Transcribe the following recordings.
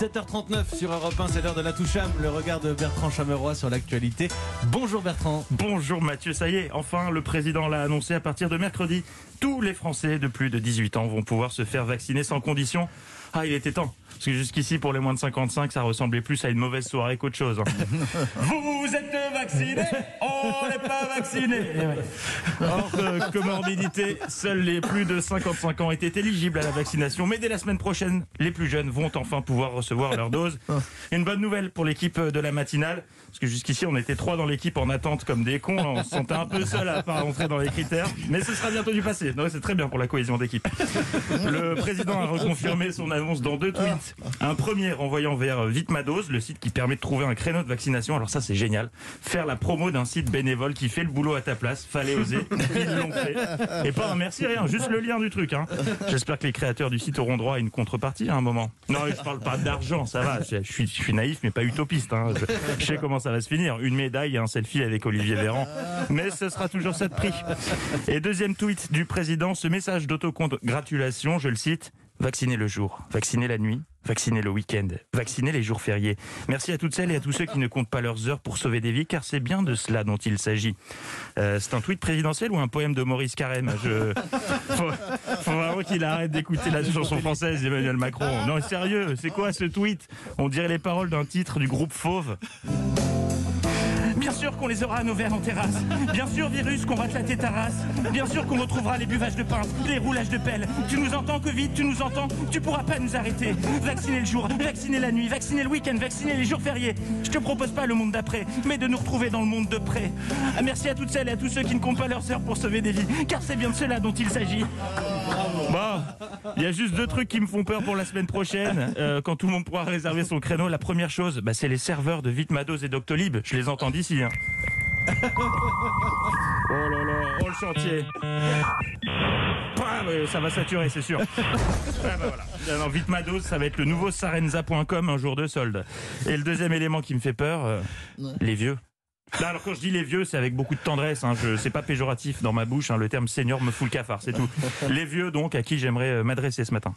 7h39 sur Europe 1, c'est l'heure de la toucham, le regard de Bertrand Chameroy sur l'actualité. Bonjour Bertrand. Bonjour Mathieu, ça y est, enfin le président l'a annoncé à partir de mercredi. Tous les Français de plus de 18 ans vont pouvoir se faire vacciner sans condition. Ah, il était temps. Parce que jusqu'ici, pour les moins de 55, ça ressemblait plus à une mauvaise soirée qu'autre chose. hein. vous êtes vaccinés? On n'est pas vaccinés Hors euh, comorbidité, seuls les plus de 55 ans étaient éligibles à la vaccination. Mais dès la semaine prochaine, les plus jeunes vont enfin pouvoir recevoir leur dose. Une bonne nouvelle pour l'équipe de la matinale. Parce que jusqu'ici, on était trois dans l'équipe en attente comme des cons. On se sentait un peu seul à pas rentrer dans les critères. Mais ce sera bientôt du passé. C'est très bien pour la cohésion d'équipe. Le président a reconfirmé son annonce dans deux tweets. Un premier renvoyant vers Vite ma dose, le site qui permet de trouver un créneau de vaccination. Alors ça, c'est génial. Faire la promo d'un site bénévole qui fait le boulot à ta place. Fallait oser. Ils l'ont fait. Et pas un merci, rien. Juste le lien du truc. hein. J'espère que les créateurs du site auront droit à une contrepartie à un moment. Non, je parle pas d'argent, ça va. Je, suis, naïf, mais pas utopiste. hein. Je, je sais comment ça va se finir. Une médaille et un selfie avec Olivier Véran. Mais ce sera toujours ça de prix. Et deuxième tweet du président, ce message d'autocongratulation, je le cite. Vacciner le jour, vacciner la nuit, vacciner le week-end, vacciner les jours fériés. Merci à toutes celles et à tous ceux qui ne comptent pas leurs heures pour sauver des vies, car c'est bien de cela dont il s'agit. Euh, c'est un tweet présidentiel ou un poème de Maurice Carême? Je... faut, faut vraiment qu'il arrête d'écouter la chanson française d'Emmanuel Macron. Non, sérieux, c'est quoi ce tweet? On dirait les paroles d'un titre du groupe Fauve. Bien sûr qu'on les aura à nos verres en terrasse. Bien sûr, virus, qu'on va te la tétarasse. Bien sûr qu'on retrouvera les buvages de pince, les roulages de pelle. Tu nous entends, Covid, tu nous entends? Tu pourras pas nous arrêter. Vacciner le jour, vacciner la nuit, vacciner le week-end, vacciner les jours fériés. Je te propose pas le monde d'après, mais de nous retrouver dans le monde de près. Merci à toutes celles et à tous ceux qui ne comptent pas leurs heures pour sauver des vies, car c'est bien de cela dont il s'agit. Bon, il y a juste deux trucs qui me font peur pour la semaine prochaine, euh, quand tout le monde pourra réserver son créneau. La première chose, bah, c'est les serveurs de Vitmados et Doctolib. Je les entends d'ici. hein. Oh là là, oh le chantier. Ah, ça va saturer, c'est sûr. Ah, bah, voilà. Vitmados, ça va être le nouveau sarenza.com un jour de solde. Et le deuxième élément qui me fait peur, euh, les vieux. Là, alors quand je dis les vieux, c'est avec beaucoup de tendresse. Hein. Je, c'est pas péjoratif dans ma bouche. hein. Le terme senior me fout le cafard, c'est tout. Les vieux, donc, à qui j'aimerais euh, m'adresser ce matin.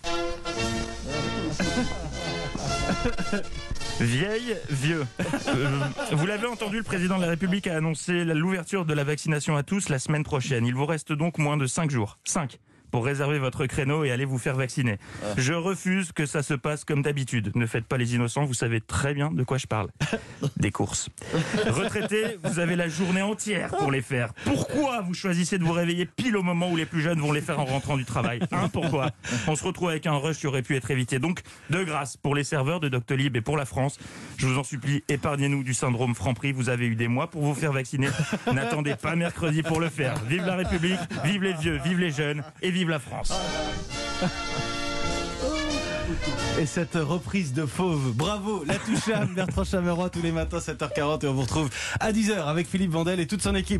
Vieille, vieux. Euh, vous l'avez entendu, le président de la République a annoncé l'ouverture de la vaccination à tous la semaine prochaine. Il vous reste donc moins de 5 jours. 5 pour réserver votre créneau et aller vous faire vacciner. Je refuse que ça se passe comme d'habitude. Ne faites pas les innocents, vous savez très bien de quoi je parle. Des courses. Retraités, vous avez la journée entière pour les faire. Pourquoi vous choisissez de vous réveiller pile au moment où les plus jeunes vont les faire en rentrant du travail? Hein, Pourquoi? On se retrouve avec un rush qui aurait pu être évité. Donc, de grâce, pour les serveurs de Doctolib et pour la France, je vous en supplie, épargnez-nous du syndrome Franprix. Vous avez eu des mois pour vous faire vacciner. N'attendez pas mercredi pour le faire. Vive la République, vive les vieux, vive les jeunes et vive la France. Et cette reprise de Fauve, bravo, la toucham, Bertrand Chameroy tous les matins 7h40 et on vous retrouve à 10h avec Philippe Vandel et toute son équipe.